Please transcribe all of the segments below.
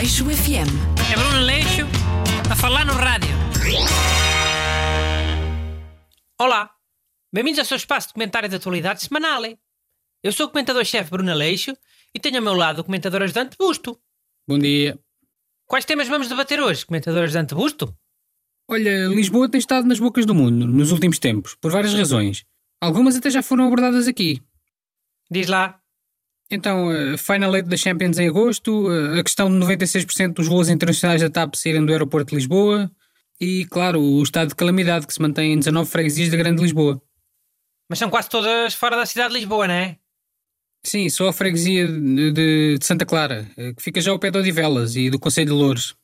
Aleixo FM. É Bruno Leixo a falar no rádio. Olá, bem-vindos ao seu espaço de comentário de atualidade semanal. Eu sou o comentador-chefe Bruno Leixo e tenho ao meu lado o comentador ajudante Busto. Bom dia. Quais temas vamos debater hoje, comentador ajudante Busto? Olha, Lisboa tem estado nas bocas do mundo nos últimos tempos, por várias razões. Algumas até já foram abordadas aqui. Diz lá. Então, a Final Eight da Champions em agosto, a questão de 96% dos voos internacionais da TAP saírem do aeroporto de Lisboa e, claro, o estado de calamidade que se mantém em 19 freguesias da Grande Lisboa. Mas são quase todas fora da cidade de Lisboa, não é? Sim, só a freguesia de, de- de Santa Clara, eh, que fica já ao pé de Odivelas e do Conselho de Louros.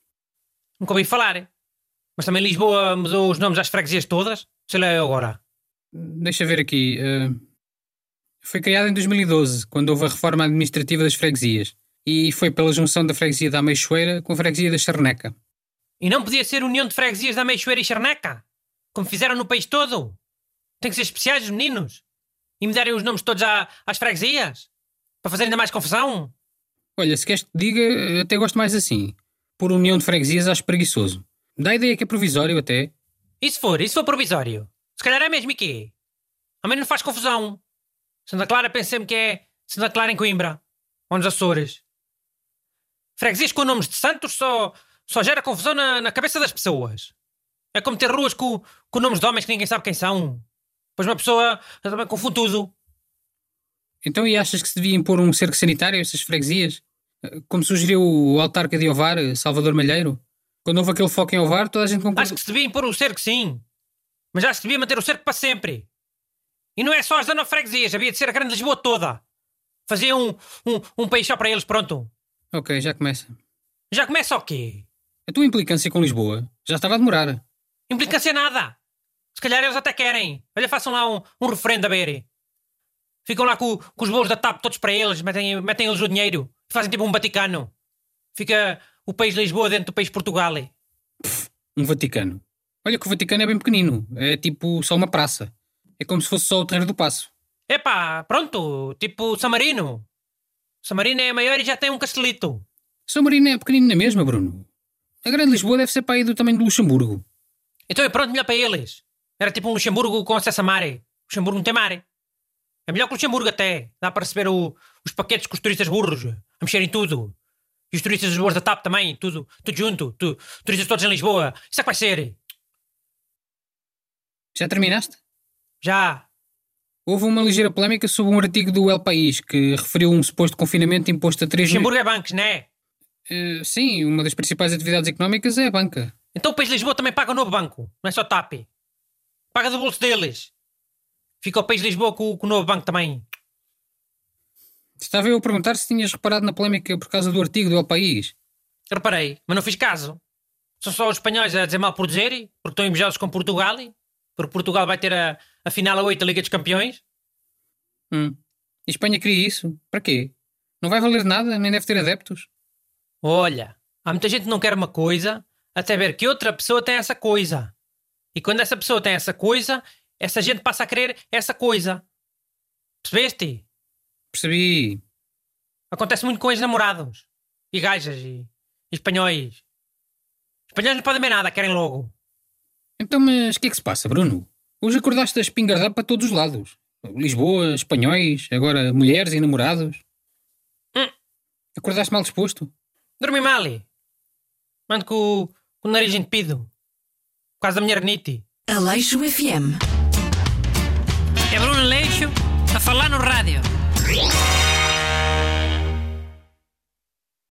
Nunca ouvi falar. Mas também Lisboa mudou os nomes às freguesias todas? Sei lá agora. Deixa ver aqui. eh, foi criada em 2012, quando houve a reforma administrativa das freguesias. E foi pela junção da freguesia da Ameixoeira com a freguesia da Charneca. E não podia ser União de Freguesias da Meixoeira e Charneca? Como fizeram no país todo? Tem que ser especiais os meninos? E me darem os nomes todos à- às freguesias? Para fazer ainda mais confusão? Olha, se queres que te diga, até gosto mais assim. Por união de freguesias acho preguiçoso. Dá a ideia que é provisório até. E se for? E se for provisório? Se calhar é mesmo e quê? A mim não faz confusão. Santa Clara pensei-me que é Santa Clara em Coimbra. Ou nos Açores. Freguesias com nomes de santos só, só gera confusão na, na cabeça das pessoas. É como ter ruas com, com nomes de homens que ninguém sabe quem são. Pois uma pessoa também confunde tudo. Então, e achas que se devia impor um cerco sanitário a essas freguesias? Como sugeriu o autarca de Ovar, Salvador Malheiro? Quando houve aquele foco em Ovar, toda a gente concordou. Acho que se devia impor o cerco, sim. Mas acho que se devia manter o cerco para sempre. E não é só as 19 freguesias, havia de ser a grande Lisboa toda. Fazia um, um, um país só para eles, pronto. Ok, já começa. Já começa o quê? A tua implicância com Lisboa já estava a demorar. Implicância nada. Se calhar eles até querem. Olha, façam lá um, um referendo a ver. Ficam lá com, com os bolos da TAP todos para eles, metem, metem eles o dinheiro. Fazem tipo um Vaticano. Fica o país de Lisboa dentro do país de Portugal. Um Vaticano. Olha que o Vaticano é bem pequenino. É tipo só uma praça. É como se fosse só o terreiro do passo. Epá, pronto, tipo San Marino. San Marino é maior e já tem um castelito. São Marino é pequenino na mesma, Bruno. A Grande Lisboa deve ser para aí do tamanho do Luxemburgo. Então é pronto, melhor para eles. Era tipo um Luxemburgo com acesso a mar. Luxemburgo não tem mar. É melhor que o Luxemburgo até. Dá para receber o- os paquetes com os turistas burros. A mexerem tudo. E os turistas dos voos da TAP também. Tudo, tudo junto. Tu, turistas todos em Lisboa. Isso é que vai ser. Já terminaste? Já. Houve uma ligeira polémica sobre um artigo do El País que referiu um suposto confinamento imposto a três... Luxemburgo é bancos, não é? Eh, sim, uma das principais atividades económicas é a banca. Então o país de Lisboa também paga o novo banco. Não é só TAP. Paga do bolso deles. Fica o país de Lisboa com, com o novo banco também. Estava eu a perguntar se tinhas reparado na polémica por causa do artigo do El País. Reparei, mas não fiz caso. São só os espanhóis a dizer mal por dizer, porque estão invejosos com Portugal, porque Portugal vai ter a, a final a 8 da Liga dos Campeões. Hum. E Espanha queria isso? Para quê? Não vai valer nada, nem deve ter adeptos. Olha, há muita gente que não quer uma coisa até ver que outra pessoa tem essa coisa. E quando essa pessoa tem essa coisa, essa gente passa a querer essa coisa. Percebeste? Percebi. Acontece muito com ex-namorados. E gajas e, e espanhóis. Espanhóis não podem ver nada, querem logo. Então, mas o que é que se passa, Bruno? Hoje acordaste a espingardar para todos os lados. Lisboa, espanhóis, agora mulheres e namorados. Hum. Acordaste mal disposto? Dormi mal. Mando com, o- com o nariz entupido. Por causa da minha renite. Aleixo FM. É Bruno Leixo a falar no rádio.